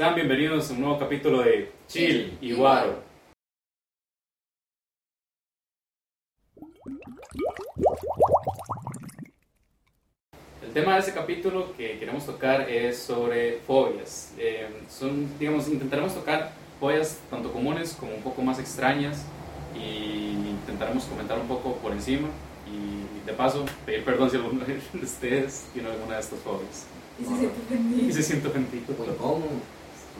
Sean bienvenidos a un nuevo capítulo de Chill y Guaro. El tema de este capítulo que queremos tocar es sobre fobias. Eh, son, digamos, intentaremos tocar fobias tanto comunes como un poco más extrañas y intentaremos comentar un poco por encima y de paso pedir perdón si alguno de ustedes tiene alguna de estas fobias. Y se siente ofendido. Y se siente ofendido. Muy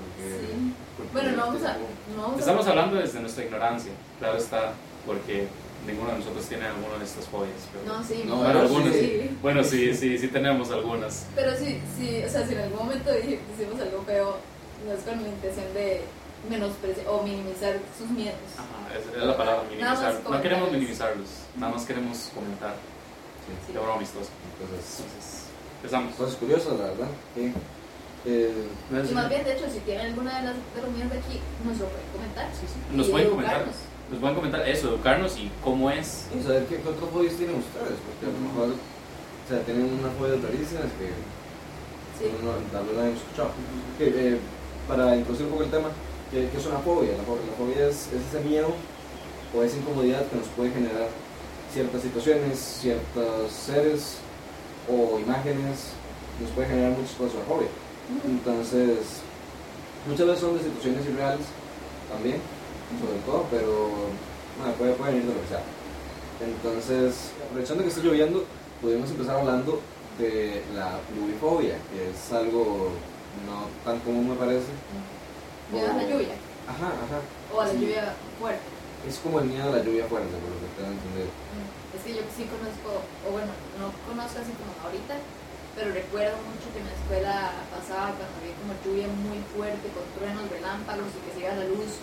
cómodo. Sí. Bueno, no vamos a. No vamos a- Estamos hablando desde nuestra ignorancia, claro está, porque ninguno de nosotros tiene alguna de estas fobias. Pero, No, sí. No, bueno, pero algunos, sí. bueno, sí, sí, sí tenemos algunas. Pero sí, sí, o sea, si en algún momento decimos algo feo, no es con la intención de menospreciar o minimizar sus miedos. Ajá, esa es la palabra, minimizar. No queremos minimizarlos, nada más queremos comentar Sí. de broma amistosa. Entonces, Entonces, empezamos. cosas curiosas, la verdad. que, eh, Y más bien, de hecho, si tienen alguna de, las, miedos de aquí, nos lo pueden comentar. Sí, sí. Y Nos pueden comentar, nos pueden comentar eso, educarnos y cómo es. y saber qué, qué otros fobias tienen ustedes, porque a lo mejor o sea, tienen unas fobias rarísimas que Sí. uno tal vez no hemos escuchado. Que, eh, para introducir un poco el tema, ¿qué, qué es una fobia? La fobia, la fobia es, es ese miedo o esa incomodidad que nos puede generar ciertas situaciones, ciertos seres o imágenes, nos puede generar muchas cosas la fobia. Entonces, muchas veces son de situaciones irreales también, sobre todo, pero bueno, puede, pueden ir de lo que sea. Entonces, aprovechando que está lloviendo, podemos empezar hablando de la pluvifobia, que es algo no tan común me parece. Miedo a la lluvia. Ajá, ajá. O a la Sí. lluvia fuerte. Es como el miedo a la lluvia fuerte, por lo que tengo entendido. Es que yo sí conozco, o bueno, no conozco así como ahorita, pero recuerdo mucho que en la escuela pasaba cuando había como lluvia muy fuerte, con truenos, relámpagos y que se iba la luz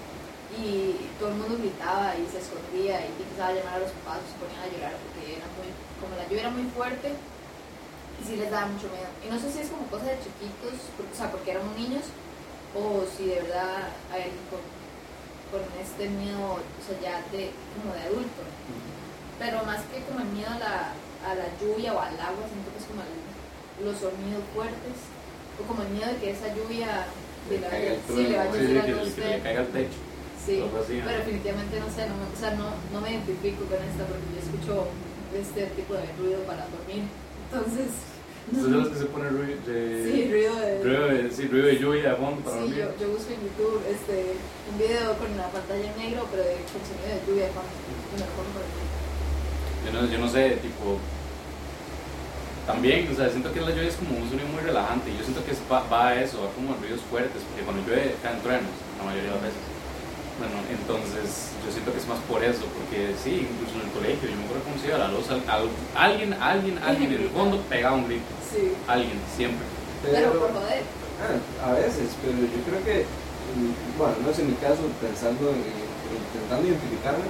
y todo el mundo gritaba y se escondía y empezaba a llamar a los papás, se ponían a llorar porque era muy, como la lluvia era muy fuerte y sí les daba mucho miedo. Y no sé si es como cosa de chiquitos, porque- o sea, porque éramos niños, o si de verdad hay alguien con, con este miedo, o sea, ya de, como de adulto pero más que como el miedo a la, a la lluvia o al agua, siento que es como el- los sonidos fuertes, o como el miedo de que esa lluvia de Le la, caiga el sí, le vaya a sí, que le usted. caiga al techo. Sí, pero definitivamente no sé, no o sea, no, no me identifico con esta porque yo escucho este tipo de ruido para dormir, entonces, Entonces, los que se pone ruido de, sí, ruido de... ruido de, sí, ruido de lluvia de fondo para Sí, yo, yo busco en YouTube este, un video con la pantalla en negro, pero de, con sonido de lluvia de fondo. Yo no, yo no sé, tipo. También, o sea, siento que la lluvia es como un sonido muy relajante. Y yo siento que va, va a eso, va como a ruidos fuertes, porque cuando llueve caen truenos, la mayoría de las veces. Bueno, entonces yo siento que es más por eso, porque sí, incluso en el colegio, yo me acuerdo cómo se iba la luz, al- al- alguien, alguien, alguien en el fondo pegaba un grito. Sí, Alguien, siempre. pero por joder. Ah, a veces, pero yo creo que, bueno, no es en mi caso, pensando, en, intentando identificarme,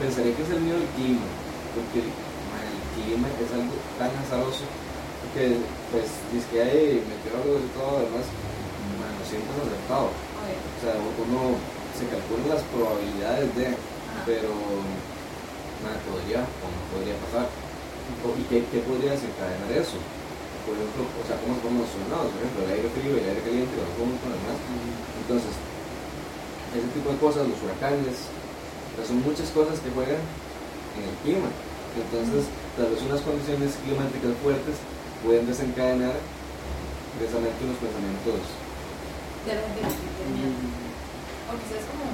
pensaría que es el miedo al clima, porque es algo tan azaroso que, pues, dice que hay meteorólogos y todo, además, man, lo siento acertado. O sea, uno se calcula las probabilidades de, ajá. pero nada podría o no podría pasar. O- ¿Y qué, qué podría desencadenar eso? Por ejemplo, o sea, ¿cómo estamos relacionados? Por ejemplo, el aire frío, el aire caliente, los juntos, además. Entonces, ese tipo de cosas, los huracanes, pues son muchas cosas que juegan en el clima. Entonces, tal vez unas condiciones climáticas fuertes pueden desencadenar precisamente unos pensamientos. de miedo. O quizás como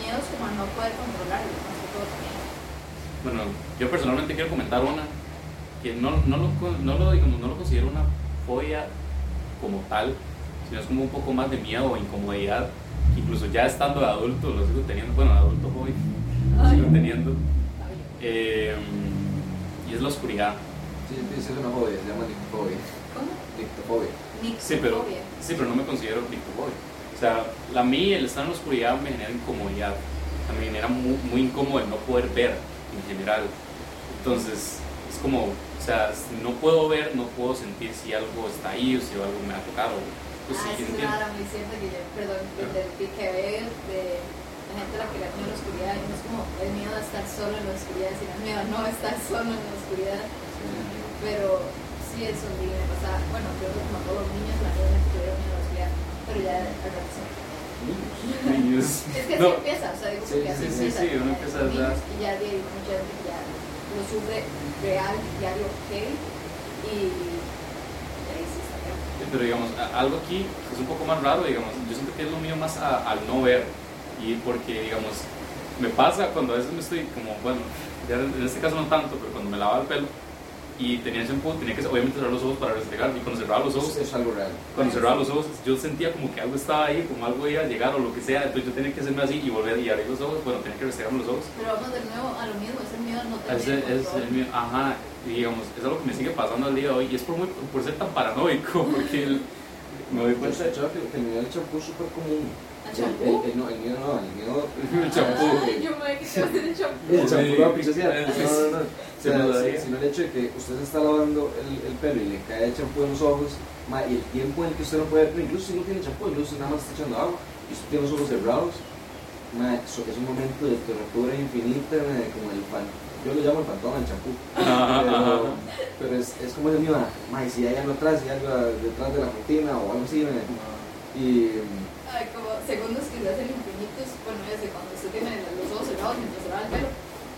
miedos como no poder controlarlos, más que todo también. Bueno, yo personalmente quiero comentar una que no, no, lo, no, lo, digamos, no lo considero una fobia como tal, sino es como un poco más de miedo o incomodidad. que Incluso ya estando de adulto, lo sigo teniendo, bueno, de adulto joven, lo sigo teniendo. Eh, y es la oscuridad. Sí, sí, es una fobia, se llama dictofobia. ¿Cómo? Dictofobia. Sí, pero, Nictofobia. sí, pero no me considero dictofóbico. O sea, la mí, el estar en la oscuridad me genera incomodidad. O sea, me genera muy, muy incómodo el no poder ver en general. Entonces, es como, o sea, si no puedo ver, no puedo sentir si algo está ahí o si algo me va a tocar. O, pues ah, sí, es una muy cierta que yo, perdón, de gente la que le la oscuridad, y no es como el miedo a estar solo en la oscuridad, sino el miedo a no estar solo en la oscuridad. Pero sí, eso me bueno, creo que como todos los niños, la verdad tuvieron miedo a la oscuridad. Pero pero ya al rato se Niños. Es que así No. empieza, o sea, digo Sí, porque así sí, sí, empieza. sí, uno empieza a niños, dar- Y ya de ahí mucha gente que ya lo sufre real, diario, heavy, y y ahí sí está feo. Pero digamos, algo aquí que es un poco más raro, digamos, yo siento que es lo mío más a- al no ver. Y porque, digamos, me pasa cuando a veces me estoy como, bueno, ya en este caso no tanto, pero cuando me lavaba el pelo y tenía shampoo, tenía que obviamente cerrar los ojos para restregar. Y cuando cerraba los ojos, es algo real. cuando cerraba los ojos, yo sentía como que algo estaba ahí, como algo iba a llegar o lo que sea. Entonces yo tenía que hacerme así y volver y abrir los ojos. Bueno, tenía que restregarme los ojos. Pero vamos de nuevo a lo mismo, es el miedo a no tener Ese es control. el mío, ajá, y digamos, es algo que me sigue pasando al día de hoy y es por, muy, por ser tan paranoico, porque el- me doy cuenta de que el mío del champú es súper común. ¿Al El, champú? el- el- no, el mío no, el mío. El champú. Yo me que te a hacer el champú. El champú. Sí. No, no, no. O sea, no sino el hecho de que usted se está lavando el, el pelo y le cae el champú en los ojos, ma, y el tiempo en el que usted no puede, incluso si no tiene champú, incluso nada más está echando agua, y usted tiene los ojos cerrados, ma, eso es un momento de tortura infinita, ma, como el fan. Yo lo llamo el fantoma del champú. Pero, pero es, es como el mío, ma, si hay algo atrás, si hay algo detrás de la cortina o algo así, ma, y. Ay, como segundos que se hacen infinitos, bueno, desde cuando usted tiene los ojos cerrados mientras se lava el pelo,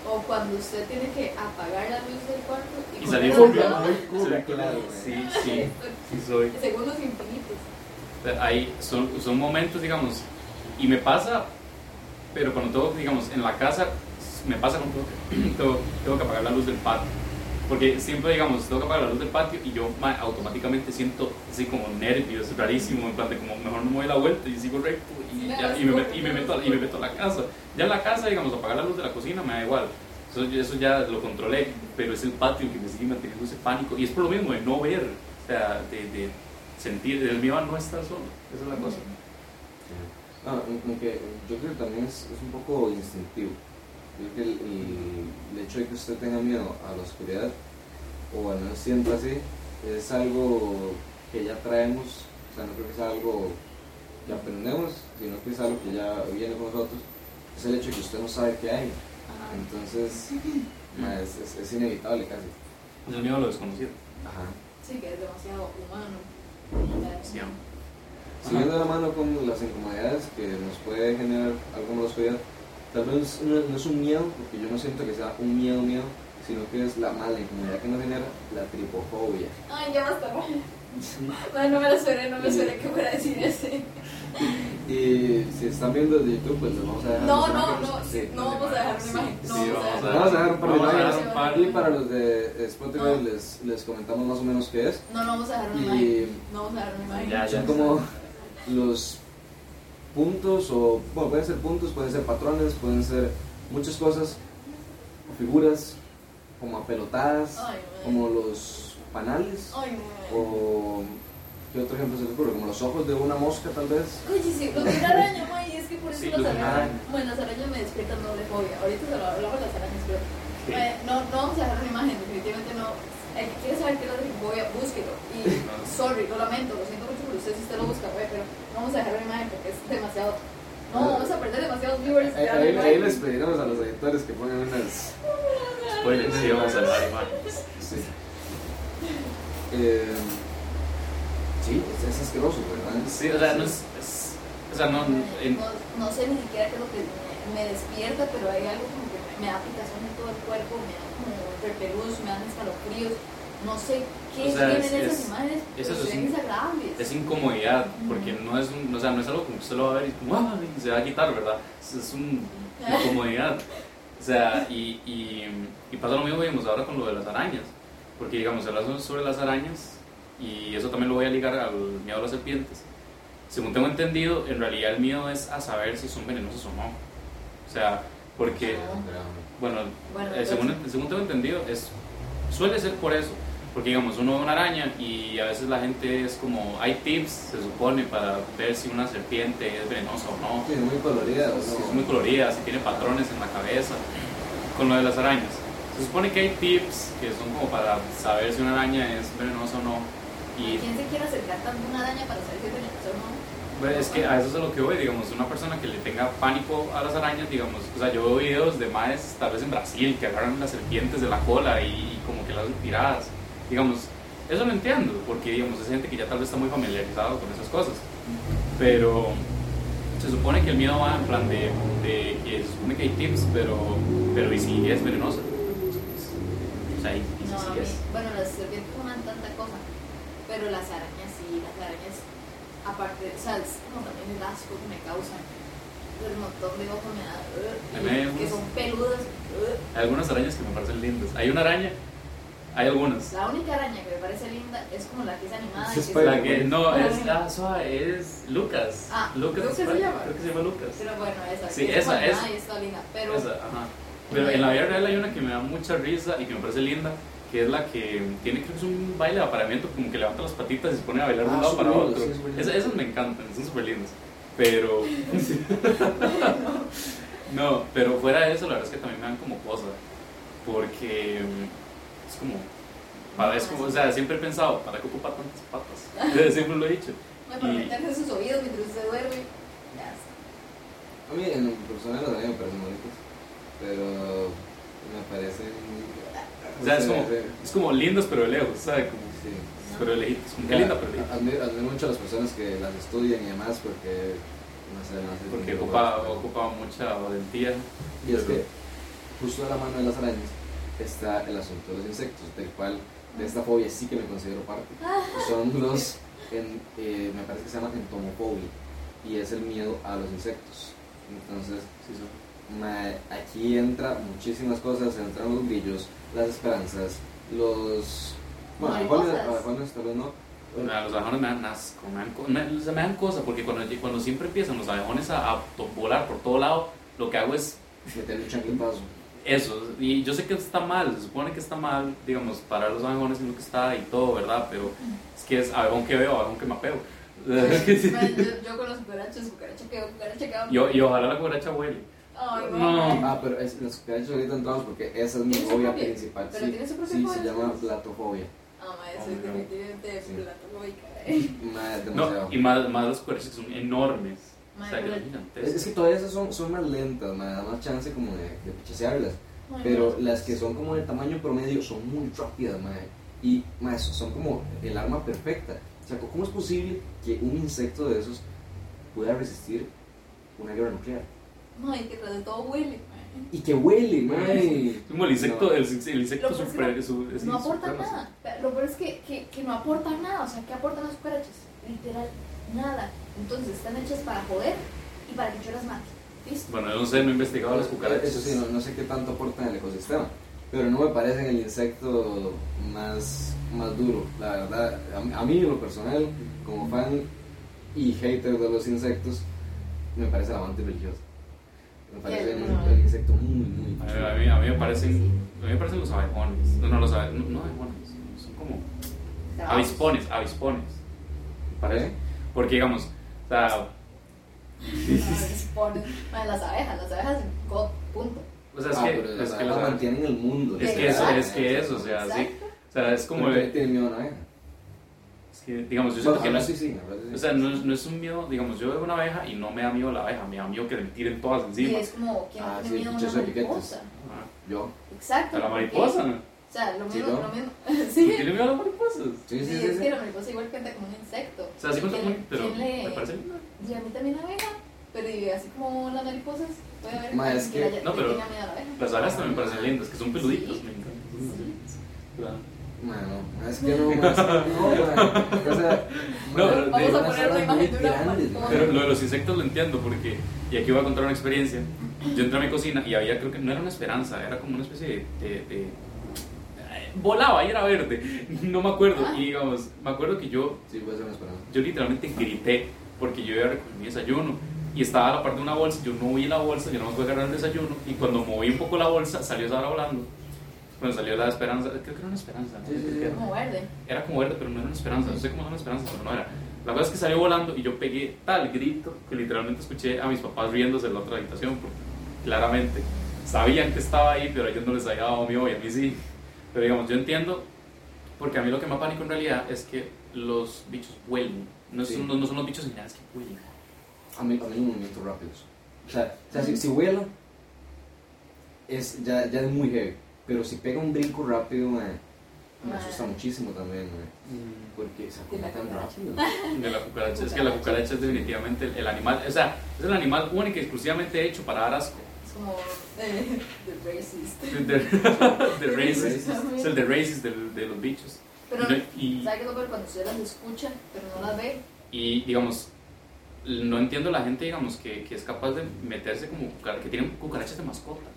o cuando usted tiene que apagar la luz del cuarto y, Y salir luz. Muy Sí, claro, sí, sí, sí soy. Segundos infinitos. Ahí son, son momentos, digamos, y me pasa, pero cuando tengo, digamos, en la casa, me pasa con todo que tengo, tengo que apagar la luz del patio. Porque siempre, digamos, tengo que apagar la luz del patio y yo ma, automáticamente siento así como nervios, rarísimo, en plan de como mejor no me doy la vuelta y sigo recto y, ya- y, me, es met- y, me meto, a- y me meto a la casa. Ya en la casa, digamos, apagar la luz de la cocina me da igual. Eso, eso ya lo controlé, pero es el patio que me sigue manteniendo ese pánico. Y es por lo mismo de no ver, o sea, de, de sentir, el miedo a no estar solo. Esa es la cosa. No, aunque yo creo que también es, es un poco instintivo. Creo que el, el- el hecho de que usted tenga miedo a la oscuridad, o al menos sienta así, es algo que ya traemos, o sea, no creo que sea algo que aprendemos, sino que es algo que ya viene con nosotros. Es el hecho de que usted no sabe qué hay. Entonces, es, es, es inevitable casi. Es el miedo a lo desconocido. Ajá. Sí, que es demasiado humano. Siguiendo de la mano con las incomodidades que nos puede generar la oscuridad, tal vez no, no es un miedo, porque yo no siento que sea un miedo, miedo, sino que es la mala incomodidad que nos genera la tripofobia. Ay, ya basta. No, no me lo esperé, no me esperé que fuera a decir ese. Y si están viendo desde YouTube, pues les vamos a dejar. No, no, no, Sí. no vamos a dejar una imagen. No Sí, vamos a vamos dejar. Vamos a dejar un par de imágenes. Y para los de Spotify No. les, les comentamos más o menos qué es. No, no vamos a dejar una imagen. Y No vamos a dejar una imagen. Ya, ya. son como los puntos, o bueno, pueden ser puntos, pueden ser patrones, pueden ser muchas cosas, figuras como apelotadas, Ay, como los panales, Ay, o ¿qué otro ejemplo se le ocurre? Como los ojos de una mosca tal vez. Oye, sí, de una araña, y es que por eso Sí, las arañas. araña. Bueno, las arañas me despiertan doble fobia. Ahorita se lo hablamos de las arañas, pero. eh, no, no vamos a dejar una imagen, definitivamente no. El que quiere saber qué es la tripofobia, búsquelo. Y, sorry, lo lamento, lo siento usted si usted lo busca, güey, pero no vamos a dejar una imagen porque es demasiado. No, vamos a perder demasiados viewers. Ahí, ahí- ahí les pediremos a los editores que pongan unas. Spoiler, sí, vamos a dejar imágenes. Sí. Eh, sí, es, es asqueroso, ¿verdad? Sí, o sea, no es. es- o sea, no. en- no, no sé ni siquiera qué es lo que me, me despierta, pero hay algo como que me, me da picazón en todo el cuerpo, me da como repelús, me dan escalofríos. No sé qué O sea, tienen es- esas es- imágenes, es pero eso, es in- incomodidad, porque no es, un, o sea, no es algo como que usted lo va a ver y como, "Ah", y se va a quitar, ¿verdad? Es, es un, incomodidad. O sea, y, y, y pasa lo mismo, digamos, ahora con lo de las arañas. Porque, digamos, hablamos sobre las arañas, y eso también lo voy a ligar al miedo a las serpientes. Según tengo entendido, en realidad el miedo es a saber si son venenosos o no. O sea, porque, bueno, Bueno, eh, según, según tengo entendido, es, suele ser por eso. Porque, digamos, uno ve una araña y a veces la gente es como, hay tips, se supone, para ver si una serpiente es venenosa o no. Sí, es muy colorida, ¿no? Si es muy colorida, si tiene patrones en la cabeza. Con lo de las arañas. Se supone que hay tips que son como para saber si una araña es venenosa o no. Y ¿Quién se quiere acercar tanto a una araña para saber si es venenosa o no? Pues es que a eso es a lo que voy, digamos, una persona que le tenga pánico a las arañas, digamos, o sea, yo veo videos de maes tal vez en Brasil que agarran las serpientes de la cola y, y como que las hacen tiradas, digamos, eso lo entiendo, porque digamos, es gente que ya tal vez está muy familiarizado con esas cosas, Pero se supone que el miedo va en plan de, de que se supone que hay tips, pero, pero ¿y si es venenosa? O sea, ¿y, si No, sí a mí- es? bueno, las serpientes comen tanta cosa, pero las arañas sí, las arañas, aparte, o sea, es como también el asco que me causan. El montón de ojos me da, uh, que son peludas. uh. Hay algunas arañas que me parecen lindas. Hay una araña, hay algunas. La única araña que me parece linda es como la que es animada. Sí, y que La que no, Ay. es, ah, suave, es Lucas. Ah, Lucas, ¿Lucas se llama? Creo que se llama Lucas. Pero bueno, esa. Sí, esa, como animada esa. y está linda, pero Esa, ajá. Pero en la vida real hay una que me da mucha risa y que me parece linda, que es la que tiene, creo que es un baile de apareamiento, como que levanta las patitas y se pone a bailar de un Ah, lado para lindo, otro. sí, lindo. Esas, esas me encantan, son súper lindas. Pero. no, pero fuera de eso, la verdad es que también me dan como cosa. Porque mm, es como. Para, es como, o sea, siempre he pensado, ¿para qué ocupa tantas patas? Siempre lo he dicho. bueno, para meterse sus oídos mientras usted duerme. Ya está. A mí en personal las arañas me parecen bonitas, pero me parecen... O sea, es como, es como lindas, pero de lejos, ¿sabes? Como, sí. pero lejitos. Ya, linda, pero lejitos. Admiro, admiro mucho a las personas que las estudian y demás porque, no sé, no sé. Porque no ocupa, ocupa mucha valentía. Y es que justo de la mano de las arañas está el asunto de los insectos, del cual de esta fobia sí que me considero parte. Son los, en- eh, me parece que se llama entomofobia, y es el miedo a los insectos. Entonces, Sí, son- ma- aquí entra muchísimas cosas, entran los grillos, las esperanzas, los... Bueno, abejones, abejones tal vez no. Ah, Los abejones me dan asco, me dan, co- me, me dan cosa, porque cuando, cuando siempre empiezan los abejones a, a volar por todo lado, lo que hago es Meterle un chancletazo. Eso. Y yo sé que está mal, se supone que está mal, digamos, parar los abejones en lo que está y todo, ¿verdad? Pero es que es abejón que veo, abejón que mapeo. Bueno, yo, yo con los cucarachas, cucaracha que cucaracha que y, y ojalá la cucaracha huele. Ay, no. No. Ah, pero es, los cucarachos ahorita entramos porque esa es mi ¿Tiene su fobia principal. ¿Pero sí, tiene su propia sí, fobia, se llama platofobia. Ah, ma, eso Oh, es no. definitivamente Sí. platofóbica, eh. Ma, No, demasiado. y más, más los cucarachas son enormes. O sea, que Madre, Es, que todas esas son, son más lentas, me da más chance como de, de pichasearlas. Ay, Pero no. las que son como de tamaño promedio son muy rápidas, mae. Y mae, son como el arma perfecta. O sea, ¿cómo es posible que un insecto de esos pueda resistir una guerra nuclear? Ay, que tras de todo huele. ma. Y que huele. Es como el insecto, No. el, el insecto que super, su- es No aporta supremo, nada. Lo peor es que, que, que no aportan nada. O sea, ¿qué aportan las cucarachas? Literal, nada. Entonces están hechas para joder y para que yo las mate. ¿Listo? Bueno, yo no sé, no he investigado las cucarachas. Eso sí, no, no sé qué tanto aportan al ecosistema. Pero no me parecen el insecto más, más duro, la verdad. A, mí- a mí, en lo personal, como fan y hater de los insectos, me parece la amante religiosa. Me parece El- un, insecto muy, muy A mí, chulo. a mí, a mí me parecen, a mí me parecen los abejones. No, no los abe- no, no abejones, son como avispones, avispones. me Parece. ¿Eh? Porque digamos, o sea, Las abejas, las abejas, God, punto. o sea es Ah, que, pero es las que abejas las- mantienen el mundo. es que eso, es que eso, o sea, sí, o sea, es como, ¿Por qué de- tiene miedo a una abeja? es que, digamos, yo siento Bueno, que no ah, es, sí, sí, sí. o sea, no es, no es un miedo, digamos, yo veo una abeja y no me da miedo la abeja, me da miedo que me tiren todas encima. es como, ¿quién Ah, tiene sí, miedo a una mariposa? Ah, Yo. Exacto. A la mariposa, ¿no? O sea, lo Sí, mismo, ¿no? lo mismo. ¿Por Sí. qué le miedo a las mariposas? Sí, sí, Sí, sí. es sí. que la mariposa igual cuenta como un insecto. O sea, sí cuenta ¿Quién muy, le- pero quién le- me parece. Y a mí también la abeja. Pero y así como las mariposas, puede haber Ma, es que, que- no, pero tenga miedo a la abeja. Las abejas también me parecen lindas, que son peluditos, Sí. me encantan. Claro. Mano, es que no, es que no. O sea, No, pero Vamos a poner una imagen de una. Pero lo de los insectos lo entiendo porque, y aquí voy a contar una experiencia. Yo entré a mi cocina y había, creo que no era una esperanza, era como una especie de. de- de- volaba y era verde, no me acuerdo. Ah. Y digamos, me acuerdo que yo, Sí, puede ser una esperanza. yo literalmente grité porque yo iba a recoger mi desayuno y estaba a la parte de una bolsa. Yo no vi la bolsa, yo no me pude agarrar el desayuno. Y cuando moví un poco la bolsa, salió esa hora volando. Bueno, salió la esperanza, creo que era una esperanza. ¿no? Sí, sí, sí. Era. Como verde. Era como verde, pero no era una esperanza. No sé cómo era una esperanza, pero no era. La cosa es que salió volando y yo pegué tal grito que literalmente escuché a mis papás riéndose en la otra habitación. Porque claramente sabían que estaba ahí, pero a ellos no les había dado miedo y a mí sí. Pero digamos, yo entiendo, porque a mí lo que me pánico en realidad es que los bichos huelen. No, Sí. son, no, no son los bichos en general, es que huelen. A mí, a mí movimientos rápidos. O sea, o sea si, si vuela, es, ya, ya es muy heavy. Pero si pega un brinco rápido, man, me Ah. asusta muchísimo también, mae, porque se acopla tan cucaracha. rápido. De la cucaracha, es que la cucaracha es definitivamente el, el animal, o sea, es el animal único y exclusivamente hecho para dar asco. Como eh, The Racist. De, de racist, Racist. es el de racist del- de, los bichos. Pero, y, ¿sabe qué es lo peor? Cuando usted las escucha, pero no las ve? y, digamos, no entiendo la gente, digamos, que, que es capaz de meterse como que tienen cucarachas de mascota.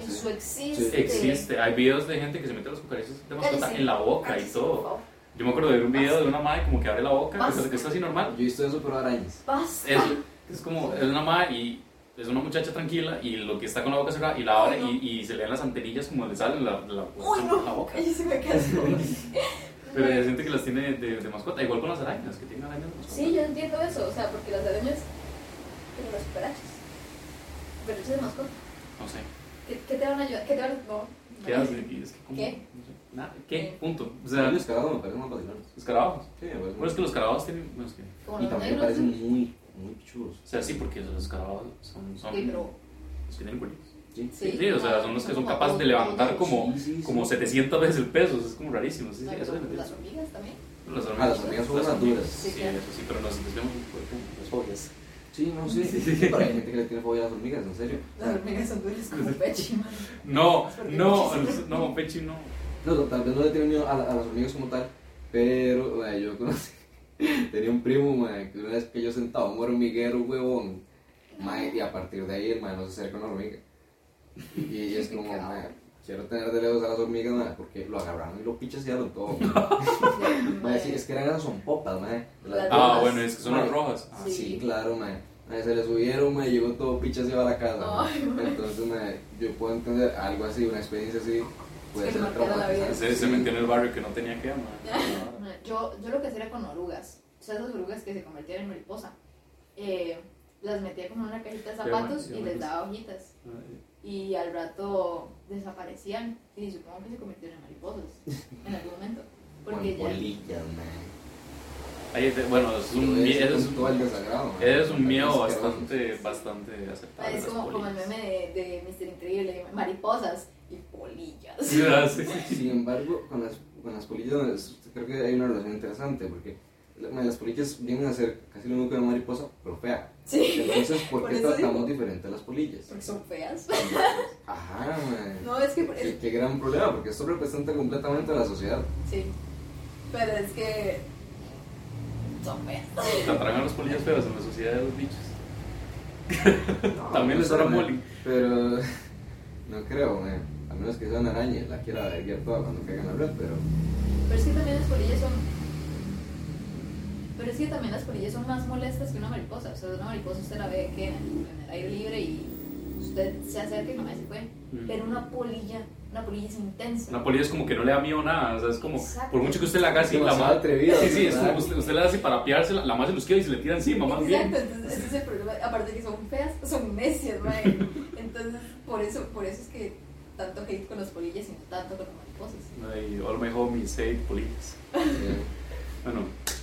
Eso sí. existe. Existe, hay videos de gente que se mete las cucarachas de mascota Cállese. en la boca y Cállese, por todo. Yo me acuerdo de ver un video de una madre como que abre la boca, Basta. que está así normal. Yo he visto eso, pero arañas. Basta. Es, es como, es una madre y es una muchacha tranquila y lo que está con la boca cerrada y la abre no. y, y se le dan las antenillas como le salen la, la, Uy, la no. boca. Ahí se me. Pero hay gente que las tiene de, de mascota, igual con las arañas, que tienen arañas de mascota. Sí, yo entiendo eso, o sea, porque las arañas, pero las cucarachas, cucarachas de mascota, No sé. ¿qué, qué te van a ayudar? ¿Qué te van a no, ¿Qué no. hace? Y es que, ¿cómo? ¿Qué? No sé. Nada, ¿Qué? ¿Qué? Punto. O sea, los carados me parecen más escarabajos. Sí, me parecen Bueno, es que los escarabajos tienen. Bueno, es que, Y también me parecen muy, muy chulos. o sea, sí, porque los escarabajos son. son Sí, pero los que tienen cuernitos. Sí, Sí. Sí, o sea, son los que son capaces de levantar como, Sí, sí, sí. como 700 veces el peso. Es como rarísimo. Sí, sí, no, eso es las hormigas también. Las Ah, las hormigas son unas duras. Sí, Sí, claro. eso sí, pero nos desviamos un poco de las fobias. Sí, no sé. Sí, sí. Pero hay gente que le tiene fobia a las hormigas, en serio. Las hormigas son duras como pechi, man. No, no, no, Pechi, no. No, tal vez no le tiene miedo a, a las hormigas como tal, pero mae, yo conocí. Tenía un primo, mae, que una vez que yo sentado en un hormiguero, huevón, mae, y a partir de ahí el mae no se acerca a una hormiga. Y, y es como, mae, quiero tener de lejos a las hormigas, mae, porque lo agarraron y lo pichasearon todo. Mae, sí, es que eran son popas, mae. de las Ah, rojas. bueno, es que son las rojas. Ah, Sí, Sí. claro, mae. Mae, Se le subieron, mae, llegó todo pichaseado a la casa. Ay, mae. Entonces, mae, yo puedo entender algo así, una experiencia así, puede ser traumatizante. Se, se metió en el barrio que no tenía que amar. Yo, yo lo que hacía era con orugas. O sea, esas orugas que se convertían en mariposa. Eh, las metía como en una cajita de zapatos bueno, y les daba hojitas. Y al rato desaparecían. Y supongo que se convirtieron en mariposas en algún momento. Porque ya. polillas, mae. Ahí te- bueno, es un, Todo mie- eso es un, es un miedo bastante, bastante aceptable. Es como, como el meme de, de Mr. Increíble: mariposas y polillas. Sí, sí, sí. Sin embargo, con las, con las polillas creo que hay una relación interesante porque las polillas vienen a ser casi lo mismo que una mariposa, pero fea. Sí, Entonces, ¿por qué tratamos digo. diferente a las polillas? porque son feas. Ajá, mae. No, es que. por- Qué, qué gran problema, porque esto representa completamente a la sociedad. Sí. Pero es que. Son feas. Te atraen a las polillas feas en la sociedad de los bichos. No, También no les mae, bullying. Pero no creo, mae. A menos que sea una araña y la quiera erguir toda cuando caiga en la red, pero Pero es que también las polillas son. Pero es que también las polillas son más molestas que una mariposa. O sea, una mariposa usted la ve que en el aire libre y usted se acerca y no se fue. Mm. Pero una polilla, una polilla es intensa. Una polilla es como que no le da miedo nada, o sea, es como, Exacto. por mucho que usted la haga así, la más atrevida, Sí, sí, es como usted, usted la hace para apiarse, la, la más se los quiere y se le tira encima, más bien. Exacto, entonces ese es el problema. Aparte de que son feas, son necias, mae. Entonces, por eso, por eso es que tanto hate con las polillas y no tanto con las mariposas. Ay, all my homies hate polillas. Bueno,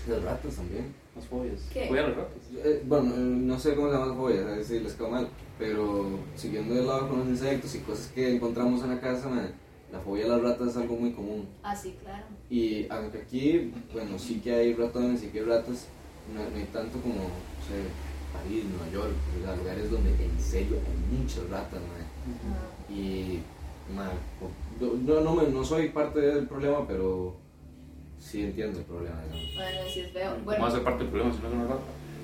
las ratas también. las fobias. ¿Qué? Fobia a las ratas. Eh, bueno, eh, no sé cómo se llaman las fobias, a ver si les quedó mal, pero siguiendo de lado con los insectos y cosas que encontramos en la casa, la fobia a las ratas es algo muy común. Ah, sí, claro. Y aunque aquí, bueno, sí que hay ratones, sí que hay ratas, no, no hay tanto como, no sé, París, Nueva York, lugares donde en serio hay muchas ratas, mae. Ah, Y, mae, yo, yo no, me- no soy parte del problema, pero sí entiendo el problema, digamos. Bueno, sí es feo. ¿Cómo Bueno, va a ser parte del problema si no es una rata?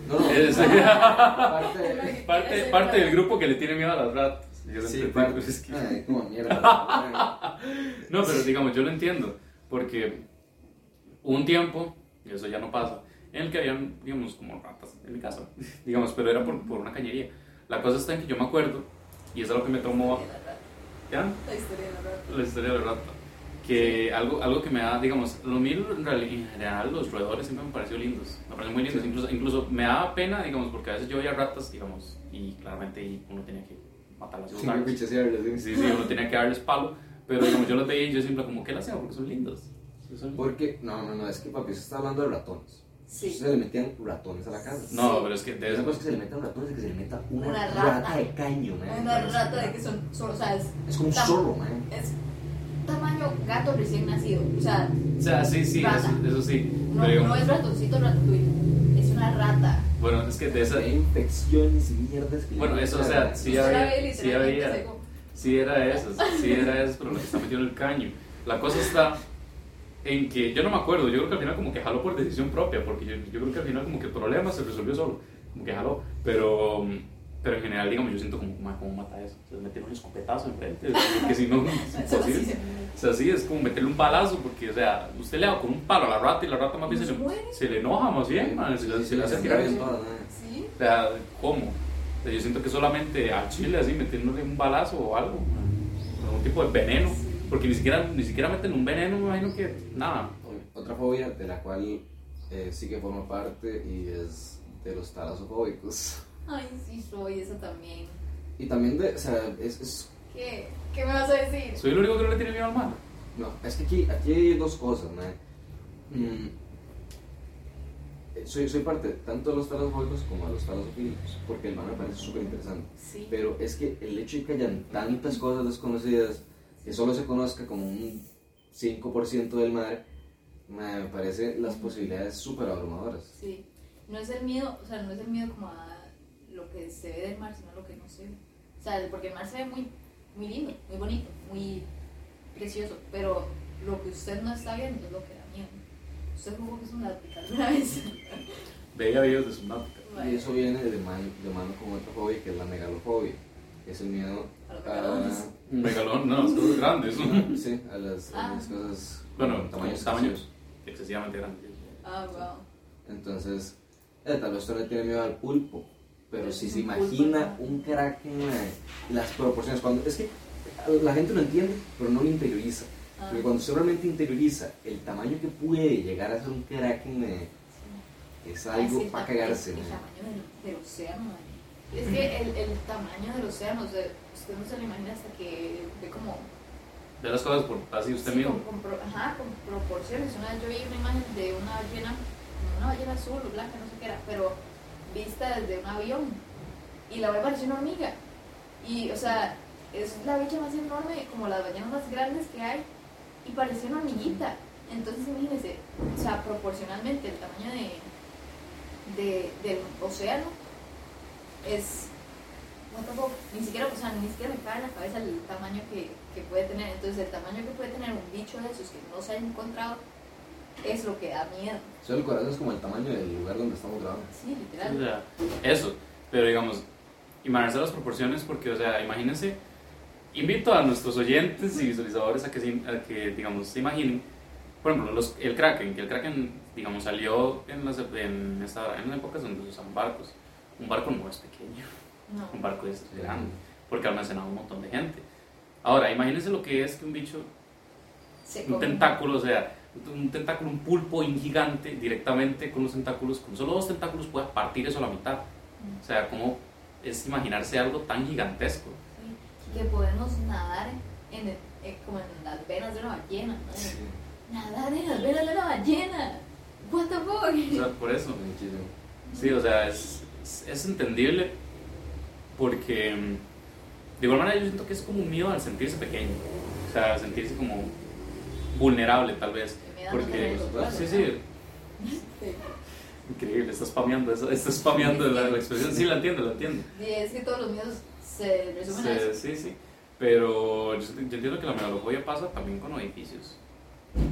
No, no, Es- parte, parte, parte del grupo que le tiene miedo a las ratas. Yo lo sí, entiendo, parte, es que- ay, como mierda. No, pero digamos, yo lo entiendo, porque hubo un tiempo, y eso ya no pasa, en el que habían, digamos, como ratas en mi casa, digamos, pero era por, por una cañería. La cosa está en que yo me acuerdo, y es algo que me tomó, ¿ya? La historia de la rata. La historia de la rata. Que algo, algo que me da, digamos, lo mío en general, los roedores siempre me pareció lindos, me parecen muy lindos, Sí. incluso, incluso me daba pena, digamos, porque a veces yo veía ratas, digamos, y claramente uno tenía que matarlas botarlas. pichasearles, Sí, sí, uno tenía que darles palo, pero digamos, yo los veía y yo siempre como, ¿qué las hacen? Porque son lindos. Sí, Porque, no, no, no, es que papi, se está hablando de ratones. Sí. Se le metían ratones a la casa. No, Sí. pero es que de Esa eso... cosa es que se le metan ratones y que se le meta una, Una rata. rata. de caño, man. Una rata de que son, son- o sea, es, Es como un zorro, man. es tamaño gato recién nacido. O sea, O sea, sí, sí, eso, eso sí. no, Pero no es ratoncito ratatouille, es una rata. bueno, es que de esa. Hay infecciones y mierdas que Bueno, eso, o sea, sí había- sí había- Sí era eso, sí era eso, pero lo que está metido en el caño. La cosa está en que yo no me acuerdo, yo creo que al final como que jaló por decisión propia, porque yo, yo creo que al final como que el problema se resolvió solo, como que jaló, pero, pero en general, digamos, yo siento como, "Ma, ¿cómo mata eso? Se metieron un escopetazo enfrente, porque si no, es imposible. O sea, sí, es como meterle un balazo, porque, o sea, usted le da con un palo a la rata y la rata más bien se ¿Se le, se le enoja más bien, man, se, le- se le hace Sí, tirar sí, eso. Sí. O sea, ¿cómo? O sea, yo siento que solamente a Chile así metiéndole un balazo o algo, man, algún tipo de veneno, porque ni siquiera, ni siquiera meten un veneno, me imagino que nada. Otra fobia de la cual eh, sí que forma parte y es de los talasofóbicos. Ay, sí, soy esa también. Y también de, o sea, es, es ¿Qué? ¿Qué me vas a decir? Soy el único que no le tiene miedo al mar. No, es que aquí, aquí hay dos cosas, ¿no? Mm, eh, soy, soy parte tanto de los talasofóbicos como de los talasofílicos, porque el mar me parece súper interesante. Sí. Pero es que el hecho de que hayan tantas cosas desconocidas, que solo se conozca como un 5% del mar, me parece las posibilidades súper abrumadoras. Sí. No es el miedo, o sea, no es el miedo como a lo que se ve del mar, sino lo que no se ve. O sea, porque el mar se ve muy, muy lindo, muy bonito, muy precioso, pero lo que usted no está viendo es lo que da miedo. Usted jugó que es una náutica alguna vez. Veía videos de subnáutica. Y eso viene de mano, de mano con otra fobia que es la megalofobia, es el miedo A megalón, no, las cosas grandes, ¿no? sí, a las, a Ah. las cosas Bueno, tamaños, tamaños excesivamente grandes. Ah, wow. Entonces, eh, tal vez usted no tiene miedo al pulpo, pero si se pulpo, imagina un kraken, las proporciones, cuando es que la gente lo entiende, pero no lo interioriza. Ah, Porque cuando usted realmente interioriza el tamaño que puede llegar a ser un kraken, eh, sí. es algo para cagarse. El, tamaño del, del océano. Es que el, el tamaño del océano, o sea, usted no se lo imagina hasta que ve como Ve las cosas por así usted Sí, mismo. con, ajá, con proporciones. Una vez yo vi una imagen de una ballena, una ballena azul o blanca, no sé qué era, pero vista desde un avión. Y la pareció una hormiga. Y, o sea, es la bicha más enorme, como las ballenas más grandes que hay, y parecía una hormiguita. Entonces, imagínense, o sea, proporcionalmente el tamaño de, de, del océano es. the fuck, Ni siquiera, o sea, ni siquiera me cabe en la cabeza el tamaño que, que puede tener. Entonces, el tamaño que puede tener un bicho de esos que no se haya encontrado es lo que da miedo. Solo el corazón es como el tamaño del lugar donde estamos grabando. Sí, O literal. sea, eso. Pero digamos, imaginarse las proporciones porque, o sea, imagínense, invito a nuestros oyentes y visualizadores a que, se- a que digamos, se imaginen, por ejemplo, los, el Kraken, que el Kraken, digamos, salió en las, en, esta, en las épocas donde se usaban barcos. Un barco no es pequeño, un No. barco es grande, porque almacenaba un montón de gente. Ahora, imagínense lo que es que un bicho Se un tentáculo, o sea, un tentáculo, un pulpo un gigante directamente con los tentáculos, con solo dos tentáculos puede partir eso a la mitad. O sea, ¿cómo es imaginarse algo tan gigantesco? Sí, Que podemos nadar en el- eh, como en las venas de una ballena. ¿no? Nadar en las venas de una ballena. What the fuck? O sea, por eso. Sí, o sea, es, es, entendible porque mm, de igual manera yo siento que es como un miedo al sentirse pequeño. O sea, sentirse como vulnerable tal vez. Porque, miedo, sí, sí, increíble, está spameando, eso- está spameando la, la expresión. Sí, la entiendo, la entiendo. Y es que todos los miedos se resumen a Sí, eso. sí, sí. Pero yo, yo entiendo que la megalofobia pasa también con edificios.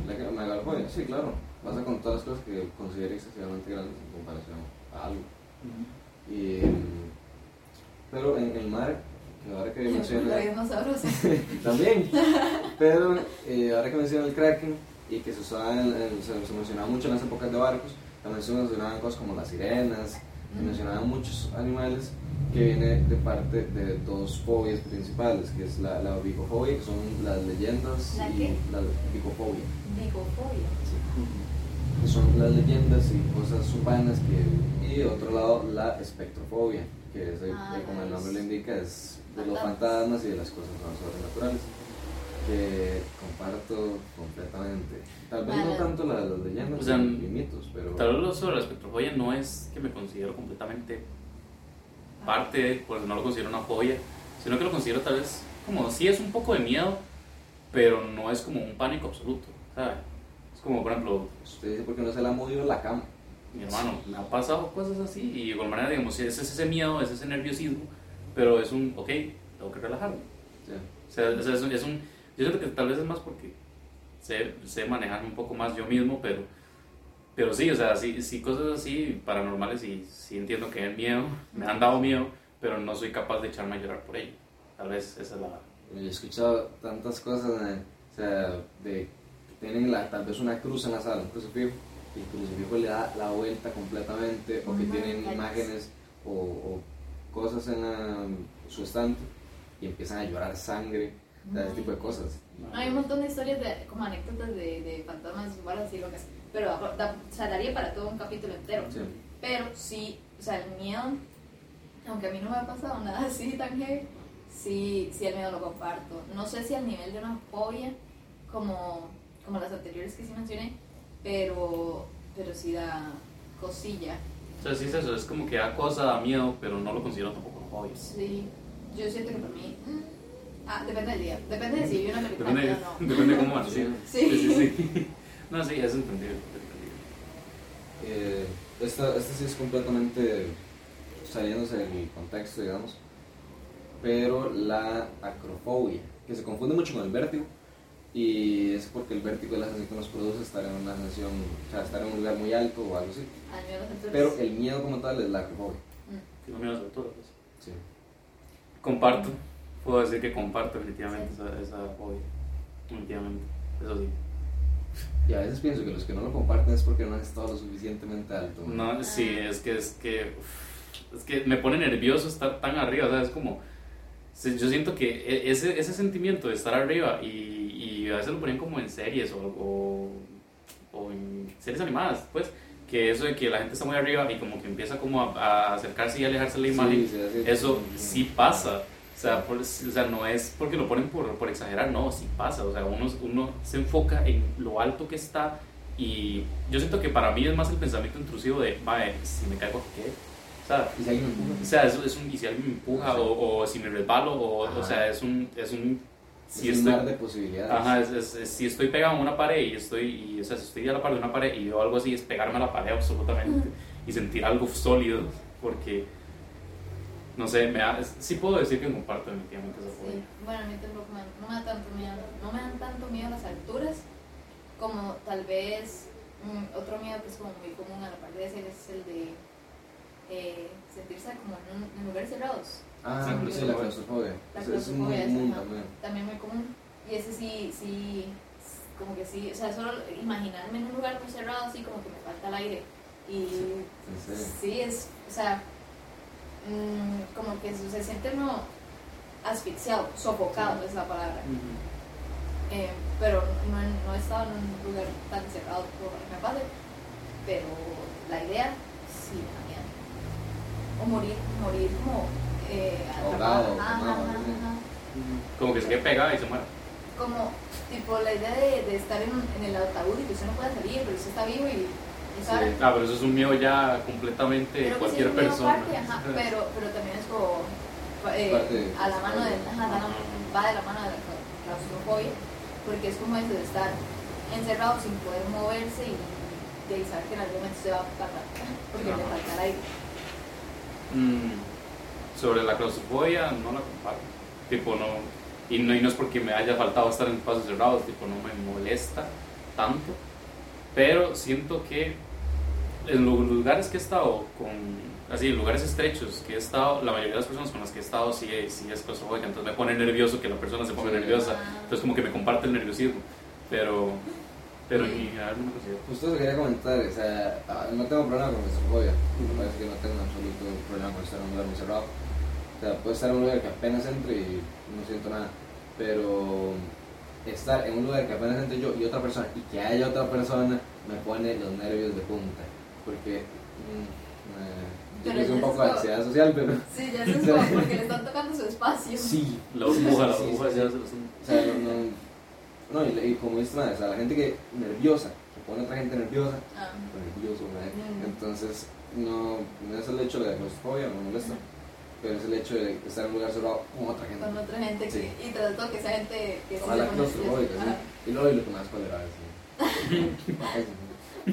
La megalofobia, sí, claro. Pasa con todas las cosas que considera excesivamente grandes en comparación a algo. Y, mm, pero en el mar, que ahora que menciona. También. Pero eh, ahora que menciona el Kraken y que se usaba en- en- se, se mencionaba mucho en las épocas de barcos, también se mencionaban cosas como las sirenas, se mencionaban muchos animales que vienen de parte de dos fobias principales, que es la, la bicofobia, que son las leyendas, ¿La y qué? la bicofobia, Bicofobia. Que son las leyendas y cosas urbanas, que, y de otro lado la espectrofobia, que es, Ah, que como el nombre lo indica, es de los fantasmas. y de las cosas no sobrenaturales que comparto completamente. Tal vez no tanto la de las leyendas O sea, y mitos, pero Tal vez lo sobre la espectrofobia no es que me considero completamente parte, pues no lo considero una fobia, sino que lo considero tal vez como sí es un poco de miedo, pero no es como un pánico absoluto, ¿sabes? Es como, por ejemplo, Usted dice porque no se le ha movido la cama. mi hermano, me ha pasado cosas así y de igual manera, digamos, es ese miedo, es ese nerviosismo, pero es un, ok, tengo que relajarme. Sí. O sea, es, un, es un- yo siento que tal vez es más porque sé, sé manejarme un poco más yo mismo, pero, pero sí, o sea, sí, sí cosas así paranormales y sí entiendo que es miedo, me han dado miedo, pero no soy capaz de echarme a llorar por ello. Tal vez esa es la... Yo he escuchado tantas cosas, eh, o sea, de tienen la, tal vez una cruz en la sala, un crucifijo, y el crucifijo le da la vuelta completamente, o que tienen imágenes o, o cosas en la- su estante y empiezan a llorar sangre, o sea, ese tipo de cosas. Hay un montón de historias, de, como anécdotas de, de fantasmas, balas y locas. Pero da- o sea, daría para todo un capítulo entero. Sí. Pero sí, o sea, el miedo, aunque a mí no me ha pasado nada así tan heavy, sí, sí el miedo lo comparto. No sé si al nivel de una fobia, como, como las anteriores que sí mencioné, pero, pero sí da cosilla. O sea, sí es eso, es como que da cosa, da miedo, pero no lo considero tampoco un hobby. Sí, yo siento que para mí... mm, Ah, depende del día. Depende de si vi una película Depende, o no. depende de cómo van, sí. Sí. Sí, sí, sí. No, sí, es entendible. es entendible. Eh, esta, esta sí es completamente saliéndose del contexto, digamos. Pero la acrofobia, que se confunde mucho con el vértigo, y es porque el vértigo es la sensación que nos produce estar en una sensación, o sea, estar en un lugar muy alto o algo así. Al miedo a las alturas. Pero el miedo como tal es la acrofobia. Mm. Que no miedo a las alturas, pues. Sí. Comparto, puedo decir que comparto definitivamente esa, esa hobby. Definitivamente, eso sí. Y a veces pienso que los que no lo comparten es porque no han estado lo suficientemente alto. No, sí, es que, es que, uf, es que me pone nervioso estar tan arriba, ¿sabes? Como, se- yo siento que e- ese, ese sentimiento de estar arriba y, y a veces lo ponen como en series o, o, o en series animadas, pues, que eso de que la gente está muy arriba y como que empieza como a, a acercarse y alejarse de la imagen, Sí, sí, es. eso sí pasa. O sea, por- o sea, no es porque lo ponen por, por exagerar, no, sí pasa. O sea, uno, uno se enfoca en lo alto que está y yo siento que para mí es más el pensamiento intrusivo de, vale, si me caigo, ¿qué? O sea, Y si alguien me empuja, o sea, es, es un, y si alguien me empuja Sí. o, o si me resbalo, o, o sea, es un, es un, si es un mar de posibilidades. ajá, es, es- es- si estoy pegado a una pared y estoy, y, o sea, si estoy a la par de una pared y veo algo así, es pegarme a la pared absolutamente y sentir algo sólido, porque, no sé, me da, sí puedo decir que comparto definitivamente esa Sí, fobia. bueno, a mí tampoco me, no me da tanto miedo, no me dan tanto miedo las alturas como tal vez mm, otro miedo que es como muy común a la parte de ese es el de eh, sentirse como en, un- en lugares cerrados, Ah, Sí, sí, sí, la sí. claustrofobia. La Eso es muy claustrofobia, común ajá. también. también muy común y ese sí, sí, como que sí, o sea, solo imaginarme en un lugar muy cerrado así como que me falta el aire y. Sí, es, o sea, mm, como que se siente uno asfixiado, sofocado es la palabra. Eh, pero no, he- no he estado en un lugar tan cerrado como para que me pase, pero la idea sí miedo. O morir, morir como eh, Ahogado, atrapado. Ajá, quemado, ajá, sí. ajá. Como que se quede pegada y se muere. Como, tipo, la idea de, de estar en, en el ataúd y que usted no pueda salir, pero usted está vivo y. Sí. Ah, pero eso es un miedo ya completamente de sí cualquier es un miedo persona. aparte, ajá, pero, pero también es como eh, Parte- a la mano de, ajá, va de la mano de la cla- claustrofobia, porque es como eso de estar encerrado sin poder moverse y de saber que en algún momento se va a parar, porque le Ajá. falta el aire. Mm, sobre la claustrofobia no la comparto. Tipo, no. Y no, y no es porque me haya faltado estar en espacios cerrados, tipo, no me molesta tanto. Pero siento que en los lugares que he estado, con, así, en lugares estrechos que he estado, la mayoría de las personas con las que he estado sí, sí es claustrofóbica, entonces me pone nervioso que la persona se ponga Sí. nerviosa. Entonces, como que me comparte el nerviosismo. Pero, pero en general no considero. Justo se quería comentar, o sea, ah, no tengo problema con claustrofobia. Me parece que no tengo en absoluto problema con estar en un lugar muy cerrado. O sea, puedo estar en un lugar que apenas entre y no siento nada. Pero estar en un lugar que apenas entre yo y otra persona y que haya otra persona me pone los nervios de punta. Porque mm, eh, yo que un poco de ansiedad social, pero Sí, ya eso es como porque le están tocando su espacio. sí. La burbuja, la Sí, sí, burbuja sí, ya sí. se lo son- O sea, no, no, no, y, y como dice madre, o sea, la gente que nerviosa, que pone a otra gente nerviosa, Ah, o nervioso, ¿verdad? Mm. entonces no, no es el hecho de la claustrofobia, no me molesta, pero es el hecho de estar en un lugar cerrado con otra gente. Con otra gente Sí. que, y tras de todo que sea gente que sí Ojalá se claustrofóbica, Ajá. sí. Y luego y lo que más cuadra es.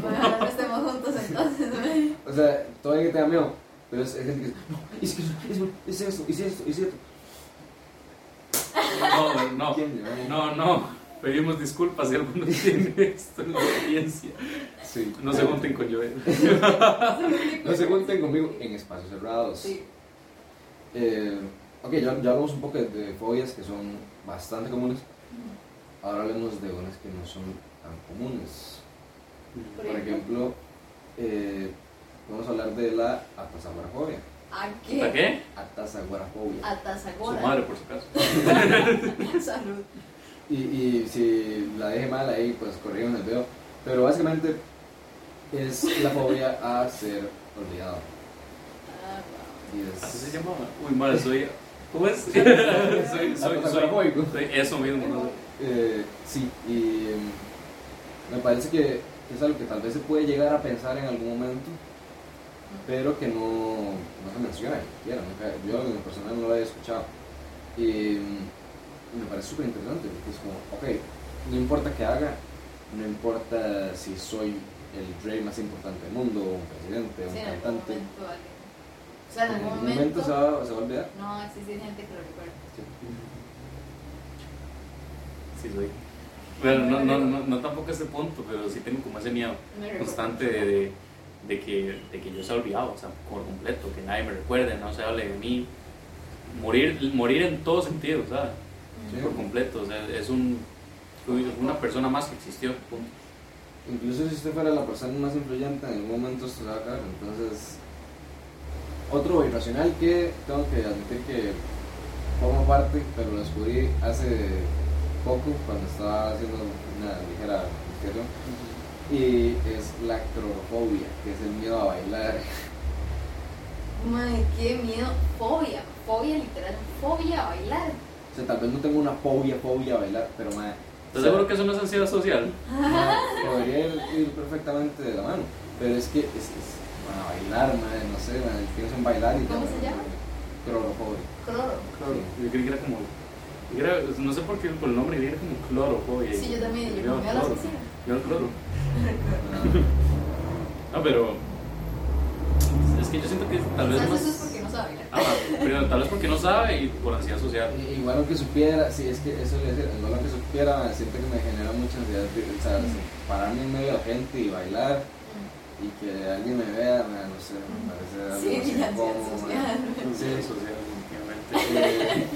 Bueno, no estemos juntos entonces, güey. O sea, todavía que tenga miedo, pero es, es gente que dice, no, es que es, es esto, es esto, es esto. No, no, no, no. Pedimos disculpas si alguno tiene esto en la audiencia. Sí. No se junten con Joel. No se junten conmigo en espacios cerrados. Sí. Eh, ok, ya, ya hablamos un poco de, de fobias que son bastante comunes. Ahora hablemos de unas que no son tan comunes. Por Por ejemplo. ejemplo, eh, vamos a hablar de la atazagorafobia. ¿A ¿Para qué? qué? Atazagorafobia. A Su madre, por si acaso. Salud. Y, y si la dejé mal ahí, pues corrigen el video. Pero básicamente es la fobia a ser olvidado. Y es, Así se llamaba. Uy, madre, soy. ¿Cómo es? soy, soy, soy, soy eso mismo. ¿no? Eh, sí, y mm, me parece que es algo que tal vez se puede llegar a pensar en algún momento, pero que no, no se menciona ni siquiera. nunca- yo en lo personal no lo había escuchado. Y mm, me parece súper interesante, porque es como, ok, no importa qué haga, no importa si soy el Dre más importante del mundo, un presidente, un Sí, cantante. O sea, en algún momento se va, se va a olvidar. no existir gente que lo recuerde. Sí, soy. Bueno, no, no, no, no tampoco a ese punto, pero sí tengo como ese miedo constante de, de, de que, de que yo sea olvidado, o sea, por completo, que nadie me recuerde, no se hable de mí. Morir, morir en todo sentido, ¿sabes? Sí. Por completo, o sea, es un, una persona más que existió, punto. Incluso si usted fuera la persona más influyente, en algún momento se va a acabar. Entonces, otro irracional que tengo que admitir que forma parte, pero lo descubrí hace poco cuando estaba haciendo una ligera investigación, y es la acrofobia, que es el miedo a bailar. Madre, qué miedo. Fobia. Fobia literal. Fobia a bailar. O sea, tal vez no tengo una fobia, fobia a bailar, pero madre, ¿Estás seguro que eso no es ansiedad social? madre, podría ir, ir perfectamente de la mano. Pero es que es, es madre, bailar, madre, no sé, madre, pienso en bailar y ¿Cómo ya, se llama? Cloro. Claro, yo creí que era como. yo era- no sé por qué por el nombre, era como cloro. Sí, yo también. Yo me a la cloro. Miedo al cloro. Ah, No, pero. Es que yo siento que tal vez más. eso es porque no sabe. Ah, pero tal vez porque no sabe y por ansiedad social. Igual aunque supiera, sí, es que eso le decía, igual aunque supiera, siento que me genera mucha ansiedad, o sea, pararme en medio de la gente y bailar y que alguien me vea, man, no sé, me parece algo Sí, así incómodo. Sí, social, definitivamente.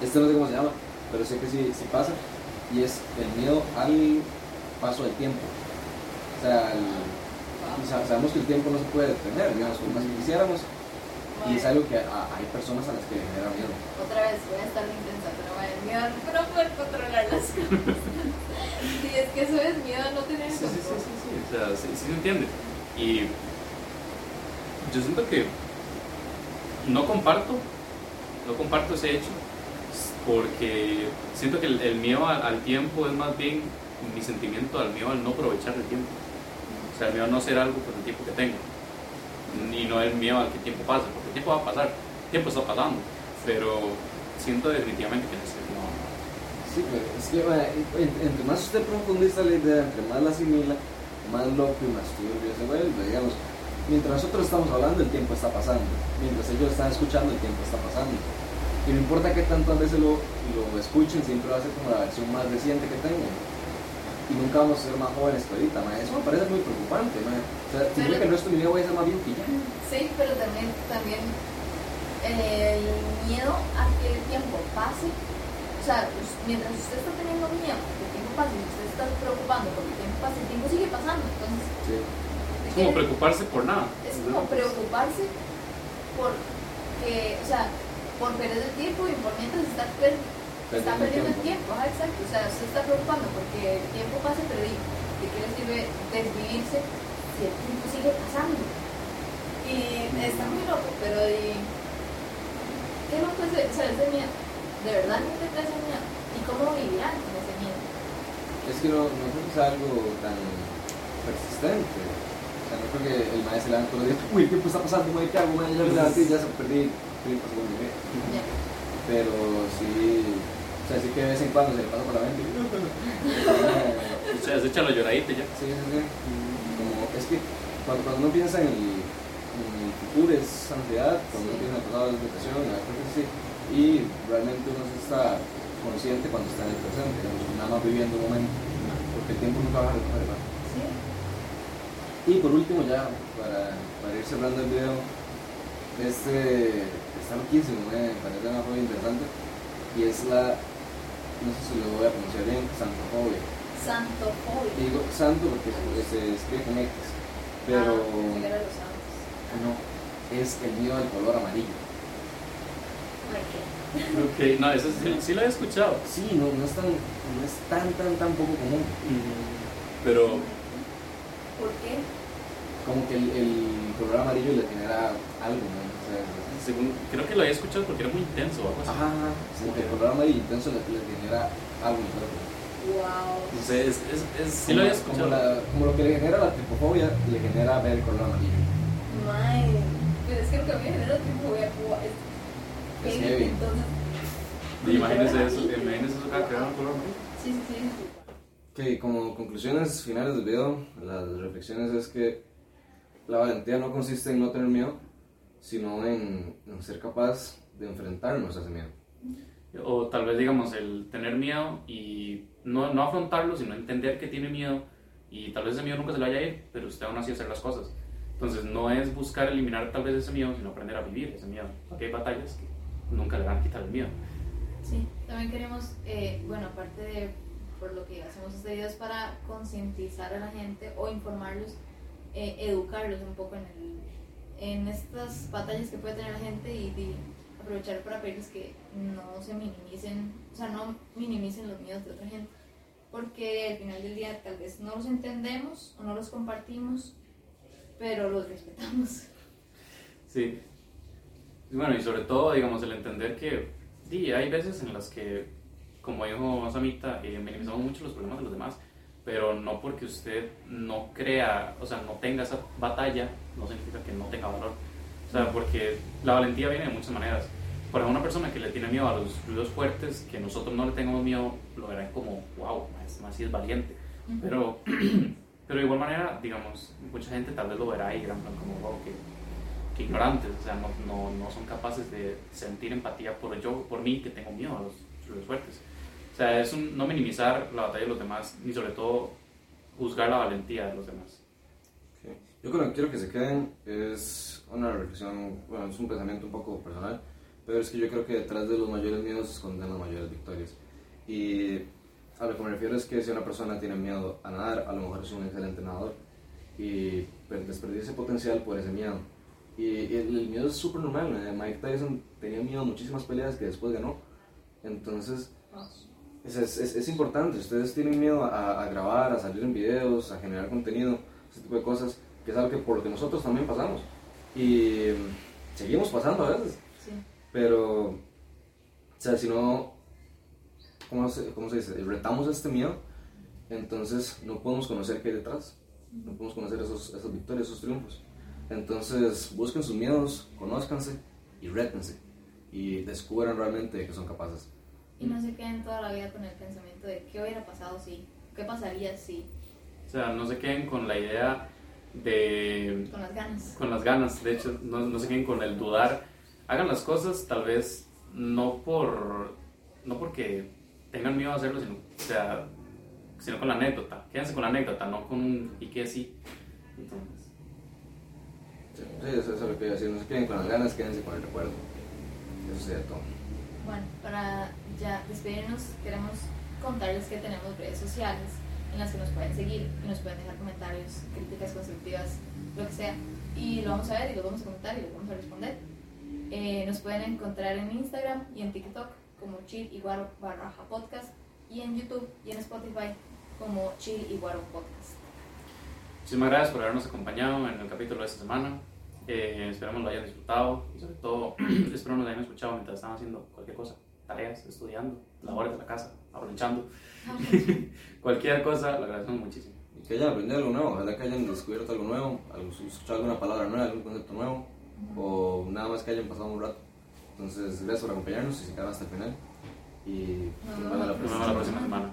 Eh, este no sé cómo se llama, pero sé que sí, sí pasa y es el miedo al paso del tiempo. O sea, el- sabemos que el tiempo no se puede detener, digamos, por más que quisiéramos, y es algo que a- hay personas a las que les genera miedo. Otra vez voy a estar muy intensa, pero me da miedo no poder controlar las cosas. Sí, es que eso es miedo a no tener Sí, sí, sí, sí, sí, o sea, sí, sí se entiende. Y yo siento que no comparto, no comparto ese hecho, porque siento que el, el miedo al, al tiempo es más bien mi sentimiento al miedo al no aprovechar el tiempo. O sea, el miedo a no hacer algo con el tiempo que tengo. Y no el miedo al que el tiempo pase, porque el tiempo va a pasar, el tiempo está pasando, pero siento definitivamente que no, Sí, pero es que entre más usted profundiza la idea, entre más la asimila, más loco y más turbio se vuelve, digamos. Mientras nosotros estamos hablando, el tiempo está pasando. Mientras ellos están escuchando, el tiempo está pasando. Y no importa qué tantas veces lo, lo escuchen, siempre va a ser como la versión más reciente que tengan. Y nunca vamos a ser más jóvenes que ahorita, ma. Eso me parece muy preocupante, ma. O sea, Pero- que el resto de mi vida voy a ser más que ya. Sí, pero también, también el miedo a que el tiempo pase. O sea, pues, mientras usted está teniendo miedo que el tiempo pase y usted está preocupando porque el tiempo pase, el tiempo sigue pasando. Entonces, Sí. ¿de Es como preocuparse por nada. es como preocuparse por que, o sea, por perder el tiempo y por mientras está, per- está perdiendo el tiempo. Ajá, exacto. O sea, usted está preocupando porque el tiempo pase, pero ¿y ¿de qué le sirve desvivirse si el tiempo sigue pasando? Y está muy loco, pero ¿y qué loco es o sea, ese miedo? ¿De verdad no te ese miedo? ¿Y cómo vivirán con ese miedo? Es que no, no creo que sea algo tan persistente. O sea, no creo que el maestro se levante todos los días, uy, el tiempo está pasando, güey, ¿qué hago? Ya me levanté y ya se perdí. Pero sí, o sea, sí que de vez en cuando se le pasa por la mente. O sea, se echa la lloradita ya. Sí, sí, sí. Como, es que cuando, cuando uno piensa en el, en el futuro es ansiedad, cuando Sí. el pasado es depresión, la que sí. Y realmente uno sí está consciente cuando está en el presente, nada más viviendo un momento, porque el tiempo nunca va a recoger, ¿verdad? Sí. Y por último, ya para, para ir cerrando el video, este está loquísimo, me parece una cosa interesante. Y es la, no sé si lo voy a pronunciar bien, santofobia. Santofobia. Digo santo porque se, se escribe con X, pero Ah, no, es el miedo al color amarillo. ¿Por qué? Ok, no, eso sí, sí lo he escuchado. Sí, no, no, es tan, no es tan, tan, tan poco común. Pero, ¿Por qué? Como que el, el color amarillo le genera algo, ¿no? O sea, según, creo que lo había escuchado porque era muy intenso o algo así. Ajá, como que el color amarillo intenso le, le genera algo en. Wow. No sé, es, es, es- sí lo había como, la- como lo que le genera la tripofobia, le genera ver el color amarillo. Mae. Pero es que lo que a mí me genera tipo voy a jugar. Es heavy. Entonces. Imagínese eso, imagínese eso acá que color amarillo. Sí, sí, sí. Que como conclusiones finales del video, las reflexiones es que la valentía no consiste en no tener miedo, sino en, en ser capaz de enfrentarnos a ese miedo. O tal vez, digamos, el tener miedo y no, no afrontarlo, sino entender que tiene miedo y tal vez ese miedo nunca se le vaya a ir, pero usted aún así hacer las cosas. Entonces, no es buscar eliminar tal vez ese miedo, sino aprender a vivir ese miedo. Porque hay batallas que nunca le van a quitar el miedo. Sí, también queremos, eh, bueno, aparte de por lo que hacemos este video es para concientizar a la gente o informarlos, eh, educarlos un poco en, el, en estas batallas que puede tener la gente y, y aprovechar para pedirles que no se minimicen, o sea, no minimicen los miedos de otra gente, porque al final del día tal vez no los entendemos o no los compartimos, pero los respetamos. Sí. Bueno, y sobre todo, digamos, el entender que sí, hay veces en las que, como dijo Samita, eh, minimizamos mucho los problemas de los demás, pero no porque usted no crea, o sea, no tenga esa batalla, no significa que no tenga valor. O sea, porque la valentía viene de muchas maneras. Para una persona que le tiene miedo a los ruidos fuertes, que nosotros no le tengamos miedo, lo verán como, wow, es más si es valiente. Pero, pero de igual manera, digamos, mucha gente tal vez lo verá y dirán como, wow, que, que ignorantes, o sea, no, no, no son capaces de sentir empatía por yo, por mí que tengo miedo a los ruidos fuertes. O sea, es un, no minimizar la batalla de los demás, ni sobre todo juzgar la valentía de los demás. Ok. Yo lo que quiero que se queden es una reflexión, bueno, es un pensamiento un poco personal, pero es que yo creo que detrás de los mayores miedos se esconden las mayores victorias. Y a lo que me refiero es que si una persona tiene miedo a nadar, a lo mejor es un excelente nadador y per- desperdicia ese potencial por ese miedo. Y el, el miedo es súper normal. Mike Tyson tenía miedo a muchísimas peleas que después ganó. Entonces, es, es, es, es importante. Ustedes tienen miedo a, a grabar, a salir en videos, a generar contenido, ese tipo de cosas, que es algo que por lo que nosotros también pasamos. Y mm, seguimos pasando a veces. Sí. Pero, o sea, si no, ¿cómo se, cómo se dice? Retamos este miedo, entonces no podemos conocer qué hay detrás. No podemos conocer esos, esas victorias, esos triunfos. Entonces, busquen sus miedos, conózcanse y rétense. Y descubran realmente que son capaces. Y no se queden toda la vida con el pensamiento de qué hubiera pasado si, qué pasaría si, O sea, no se queden con la idea de... con las ganas. con las ganas, de hecho, no, no se queden con el dudar. Hagan las cosas tal vez no por no porque tengan miedo a hacerlo, sino, o sea, sino con la anécdota. Quédense con la anécdota, no con un y que sí. Entonces, Sí, eso, es lo que a decir. No se queden con las ganas, quédense con el recuerdo. Eso sería todo. Bueno, para ya despedirnos, queremos contarles que tenemos redes sociales en las que nos pueden seguir y nos pueden dejar comentarios, críticas constructivas, lo que sea. Y lo vamos a ver y lo vamos a comentar y lo vamos a responder. Eh, nos pueden encontrar en Instagram y en TikTok como chill y guaro barra podcast y en YouTube y en Spotify como chill y guaro podcast. muchísimas gracias por habernos acompañado en el capítulo de esta semana. Eh, esperamos lo hayan disfrutado y sobre todo espero nos hayan escuchado mientras están haciendo cualquier cosa, tareas, estudiando, labores de la casa, aprovechando, cualquier cosa, lo agradecemos muchísimo. Y que hayan aprendido algo nuevo, ojalá que hayan descubierto algo nuevo, escuchado alguna palabra nueva, algún concepto nuevo, o nada más que hayan pasado un rato. Entonces, gracias por acompañarnos y se quedaron hasta el final. Y Nos nos vemos la próxima semana.